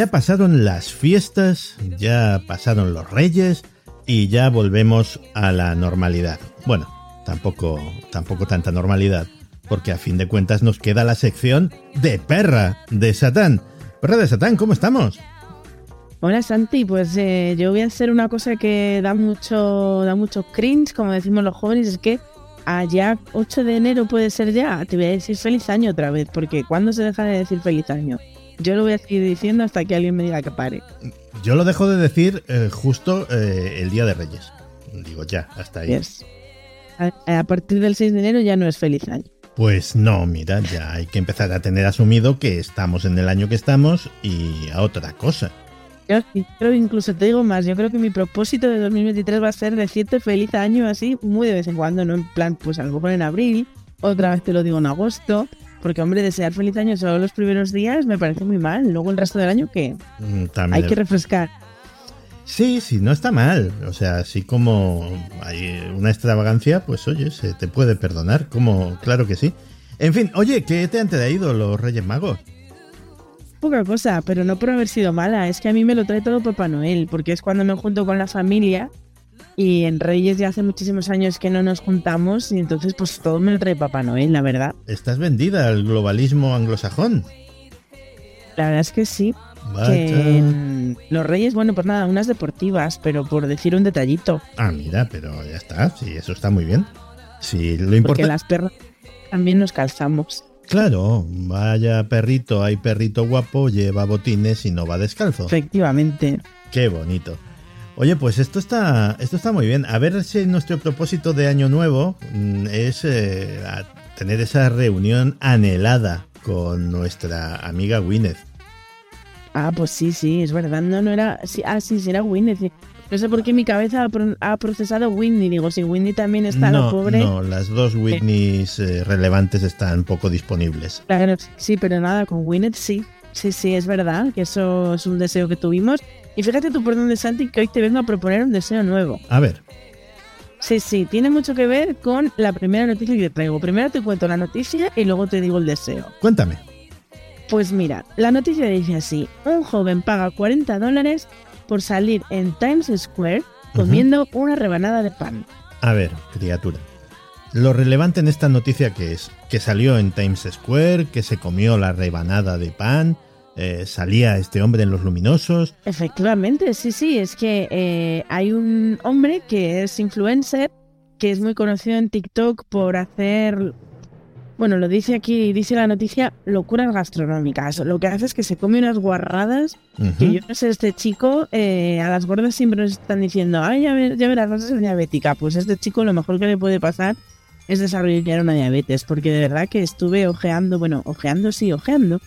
Ya pasaron las fiestas, ya pasaron los reyes y ya volvemos a la normalidad. Bueno, tampoco, tampoco tanta normalidad, porque a fin de cuentas nos queda la sección de perra de Satán. Perra de Satán, ¿cómo estamos? Hola Santi, pues eh, yo voy a hacer una cosa que da mucho, da mucho cringe, como decimos los jóvenes, es que allá 8 de enero puede ser ya, te voy a decir feliz año otra vez, porque ¿cuándo se deja de decir feliz año? Yo lo voy a seguir diciendo hasta que alguien me diga que pare. Yo lo dejo de decir eh, justo eh, el Día de Reyes. Digo, ya, hasta ahí. Yes. A, a partir del 6 de enero ya no es feliz año. Pues no, mira, ya hay que empezar a tener asumido que estamos en el año que estamos y a otra cosa. Yo creo incluso te digo más, yo creo que mi propósito de 2023 va a ser decirte feliz año así muy de vez en cuando, no en plan, pues a lo mejor en abril, otra vez te lo digo en agosto, porque hombre, desear feliz año solo los primeros días me parece muy mal, luego el resto del año que Mm, También hay que refrescar. Sí, sí, no está mal. O sea, así como hay una extravagancia, pues oye, se te puede perdonar, como claro que sí. En fin, oye, ¿qué te han traído los Reyes Magos? Poca cosa, pero no por haber sido mala, es que a mí me lo trae todo Papá Noel, porque es cuando me junto con la familia y en Reyes ya hace muchísimos años que no nos juntamos y entonces pues todo me lo trae Papá Noel, la verdad. Estás vendida al globalismo anglosajón. La verdad es que sí. Que los Reyes, bueno, pues nada, unas deportivas, pero por decir un detallito, Ah, mira, pero ya está, sí, eso está muy bien. Sí, lo porque importante... las perras también nos calzamos. Claro, vaya perrito, hay perrito guapo, lleva botines y no va descalzo. Efectivamente. Qué bonito. Oye, pues esto está, esto está muy bien. A ver si nuestro propósito de año nuevo mm, es eh, tener esa reunión anhelada con nuestra amiga Gwyneth. Ah, pues sí, sí, es verdad. No, no era. Sí, ah, sí, sí, era sí. No sé por qué mi cabeza ha, pro- ha procesado Winnie. Digo, si Winnie también está, no, la pobre. no, las dos Whitneys eh, relevantes están poco disponibles. Claro, sí, pero nada, con Winnet sí. Sí, sí, es verdad que eso es un deseo que tuvimos. Y fíjate tú por dónde, Santi, que hoy te vengo a proponer un deseo nuevo. A ver, Sí, sí, tiene mucho que ver con la primera noticia que te traigo. Primero te cuento la noticia y luego te digo el deseo. cuéntame. Pues mira, la noticia dice así: un joven paga 40 dólares por salir en Times Square comiendo una rebanada de pan. A ver, criatura. Lo relevante en esta noticia que es que salió en Times Square, que se comió la rebanada de pan, eh, salía este hombre en los luminosos. Efectivamente, sí, sí, es que eh, hay un hombre que es influencer, que es muy conocido en TikTok por hacer, bueno, lo dice aquí, dice la noticia, locuras gastronómicas. Lo que hace es que se come unas guarradas, que Ujú. yo no sé, este chico, eh, a las gordas siempre nos están diciendo, ay, ya, ver, ya verás, vas a ser diabética. Pues este chico lo mejor que le puede pasar es desarrollar una diabetes, porque de verdad que estuve ojeando, bueno, ojeando, sí, ojeando,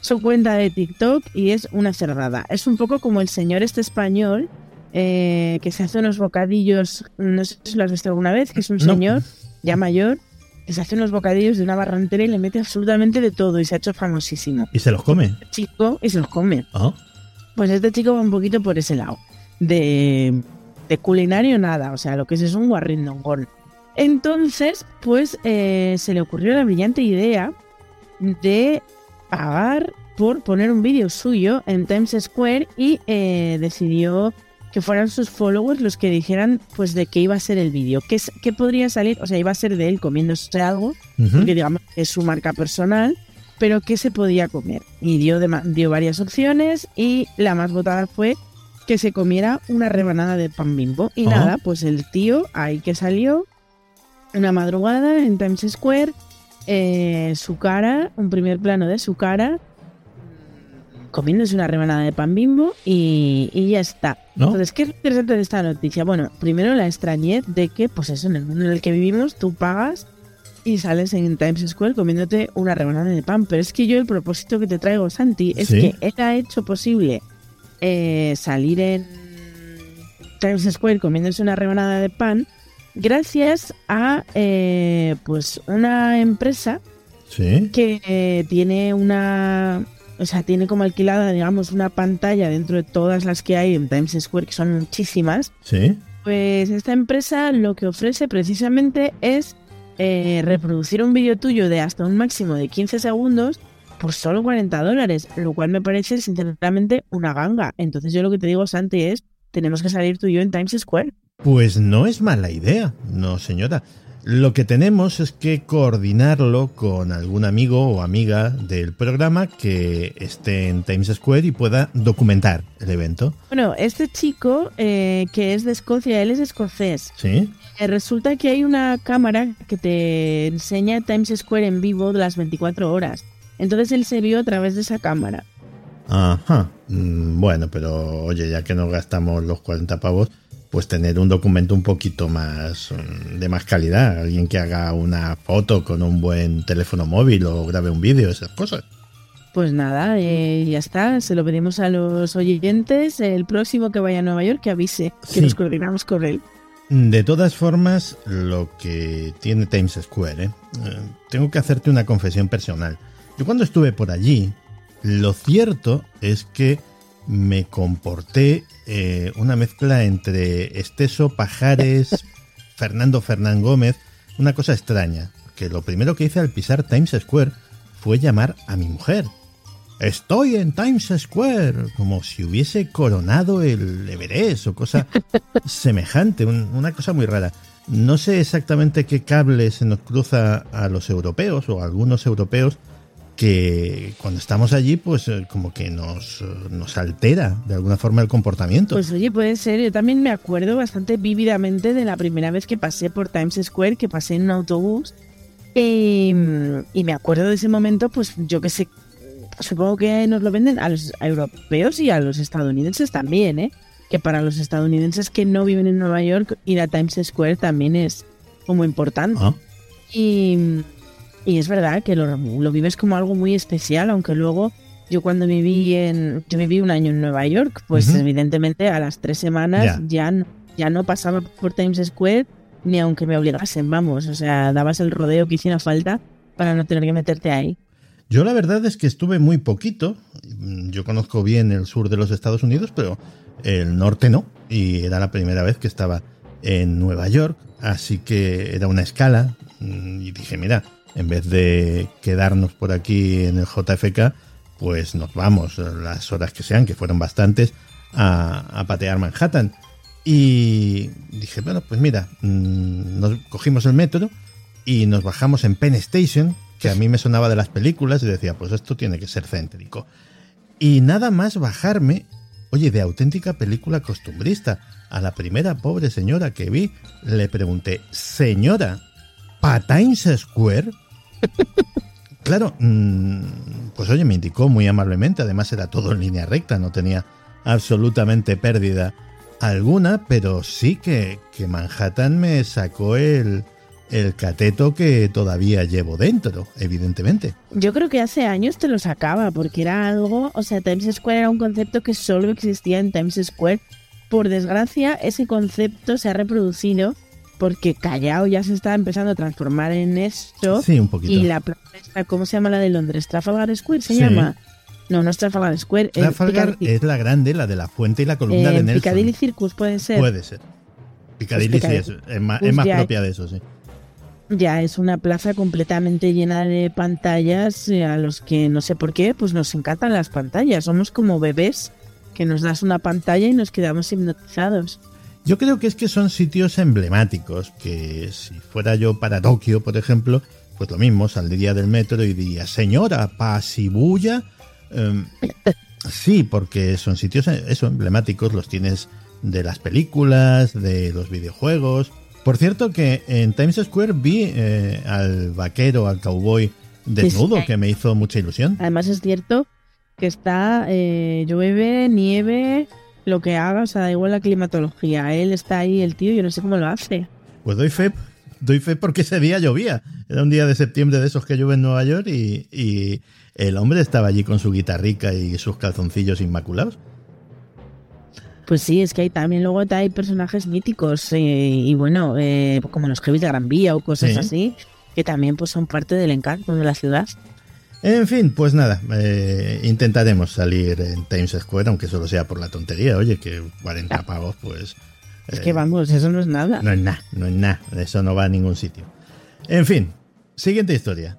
su cuenta de TikTok y es una cerrada. Es un poco como el señor este español eh, que se hace unos bocadillos, no sé si lo has visto alguna vez, que es un No. señor ya mayor que se hace unos bocadillos de una barra entera y le mete absolutamente de todo y se ha hecho famosísimo. Y se los come. Chico y se los come. Ah, Pues este chico va un poquito por ese lado. De, de culinario nada, o sea, lo que es es un guarrindongón. Entonces, pues eh, se le ocurrió la brillante idea de pagar por poner un vídeo suyo en Times Square y eh, decidió que fueran sus followers los que dijeran pues de qué iba a ser el vídeo, qué, podría salir, o sea, iba a ser de él comiéndose algo, porque digamos es su marca personal, pero qué se podía comer. Y dio, dio varias opciones y la más votada fue que se comiera una rebanada de pan bimbo. Y nada, pues el tío ahí que salió una madrugada en Times Square, eh, su cara, un primer plano de su cara, comiéndose una rebanada de pan bimbo y, y ya está. ¿No? Entonces, ¿qué es lo interesante de esta noticia? Bueno, primero la extrañez de que, pues eso, en el mundo en el que vivimos, tú pagas y sales en Times Square comiéndote una rebanada de pan. Pero es que yo el propósito que te traigo, Santi, es Sí. que él ha hecho posible eh, salir en Times Square comiéndose una rebanada de pan gracias a eh, pues una empresa Sí. que eh, tiene una o sea tiene como alquilada digamos una pantalla dentro de todas las que hay en Times Square que son muchísimas Sí. pues esta empresa lo que ofrece precisamente es eh, reproducir un vídeo tuyo de hasta un máximo de 15 segundos por solo 40 dólares, lo cual me parece sinceramente una ganga. Entonces yo lo que te digo, Santi, es tenemos que salir tú y yo en Times Square. Pues no es mala idea, no señora. Lo que tenemos es que coordinarlo con algún amigo o amiga del programa que esté en Times Square y pueda documentar el evento. Bueno, este chico eh, que es de Escocia, él es escocés. ¿Sí? Eh, resulta que hay una cámara que te enseña Times Square en vivo de las 24 horas. Entonces él se vio a través de esa cámara. Ajá. Mm, Bueno, pero oye, ya que no gastamos los 40 pavos, pues tener un documento un poquito más mm, de más calidad. Alguien que haga una foto con un buen teléfono móvil o grabe un vídeo, esas cosas. Pues nada, eh, ya está. Se lo pedimos a los oyentes. El próximo que vaya a Nueva York que avise, que Sí. nos coordinamos con él. De todas formas, lo que tiene Times Square, ¿eh? Eh, tengo que hacerte una confesión personal. Yo cuando estuve por allí, lo cierto es que me comporté eh, una mezcla entre Esteso, Pajares, Fernando Fernán Gómez, una cosa extraña, que lo primero que hice al pisar Times Square fue llamar a mi mujer. Estoy en Times Square, como si hubiese coronado el Everest o cosa semejante, un- una cosa muy rara. No sé exactamente qué cable se nos cruza a los europeos o a algunos europeos que cuando estamos allí, pues eh, como que nos, eh, nos altera de alguna forma el comportamiento. Pues oye, puede ser. Yo también me acuerdo bastante vívidamente de la primera vez que pasé por Times Square, que pasé en un autobús. Y, y me acuerdo de ese momento, pues yo que sé, supongo que nos lo venden a los europeos y a los estadounidenses también, ¿eh? Que para los estadounidenses que no viven en Nueva York, ir a Times Square también es como importante. Ah, Y, y es verdad que lo, lo vives como algo muy especial, aunque luego yo cuando viví en yo viví un año en Nueva York, pues Ujú. evidentemente a las tres semanas Ya. ya. no, ya no pasaba por Times Square ni aunque me obligasen, vamos, o sea, dabas el rodeo que hiciera falta para no tener que meterte ahí. Yo la verdad es que estuve muy poquito. Yo conozco bien el sur de los Estados Unidos, pero el norte no. Y era la primera vez que estaba en Nueva York. Así que era una escala. Mm, Y dije, mira, en vez de quedarnos por aquí en el JFK, pues nos vamos eh, las horas que sean, que fueron bastantes, a, patear Manhattan. Y dije, bueno, pues mira, mm, nos cogimos el metro y nos bajamos en Penn Station, que a mí me sonaba de las películas y decía, pues esto tiene que ser céntrico. Y nada más bajarme, oye, de auténtica película costumbrista, a la primera pobre señora que vi, le pregunté, señora, ¿pa Times Square? claro, mm, pues oye, me indicó muy amablemente, además era todo en línea recta, no tenía absolutamente pérdida alguna, pero sí que, que Manhattan me sacó el, el cateto que todavía llevo dentro, evidentemente. Yo creo que hace años te lo sacaba, porque era algo, o sea, Times Square era un concepto que solo existía en Times Square. Por desgracia, ese concepto se ha reproducido porque Callao ya se está empezando a transformar en esto. Sí, un poquito. Y la plaza ¿cómo se llama la de Londres? ¿Trafalgar Square se Sí. llama? No, no es Trafalgar Square. Trafalgar es la grande, la de la fuente y la columna eh, de Nelson. Piccadilly Circus puede ser. Puede ser. Piccadilly Pues Piccadilly. es, es más, Pues es más ya- propia de eso, sí. Ya es una plaza completamente llena de pantallas eh, a los que no sé por qué, pues nos encantan las pantallas. Somos como bebés que nos das una pantalla y nos quedamos hipnotizados. Yo creo que es que son sitios emblemáticos, que si fuera yo para Tokio, por ejemplo, pues lo mismo, saldría del metro y diría, señora, pasibulla. Em, sí, porque son sitios eh, eso, emblemáticos, los tienes de las películas, de los videojuegos. Por cierto que en Times Square vi eh, al vaquero, al cowboy desnudo, Sí, sí. que me hizo mucha ilusión. Además es cierto que está, eh, llueve, nieve, lo que haga, o sea, da igual la climatología. Él está ahí, el tío, yo no sé cómo lo hace. Pues doy fe, doy fe porque ese día llovía. Era un día de septiembre de esos que llueve en Nueva York y, y el hombre estaba allí con su guitarrica y sus calzoncillos inmaculados. Pues sí, es que hay también luego hay personajes míticos eh, y bueno, eh, como los Heavy de Gran Vía o cosas Sí. así, que también pues son parte del encanto de la ciudad. En fin, pues nada, eh, intentaremos salir en Times Square, aunque solo sea por la tontería. Oye, que 40 pavos, pues Es Eh, que vamos, eso no es nada. no es nada, no es nada. Eso no va a ningún sitio. En fin, siguiente historia.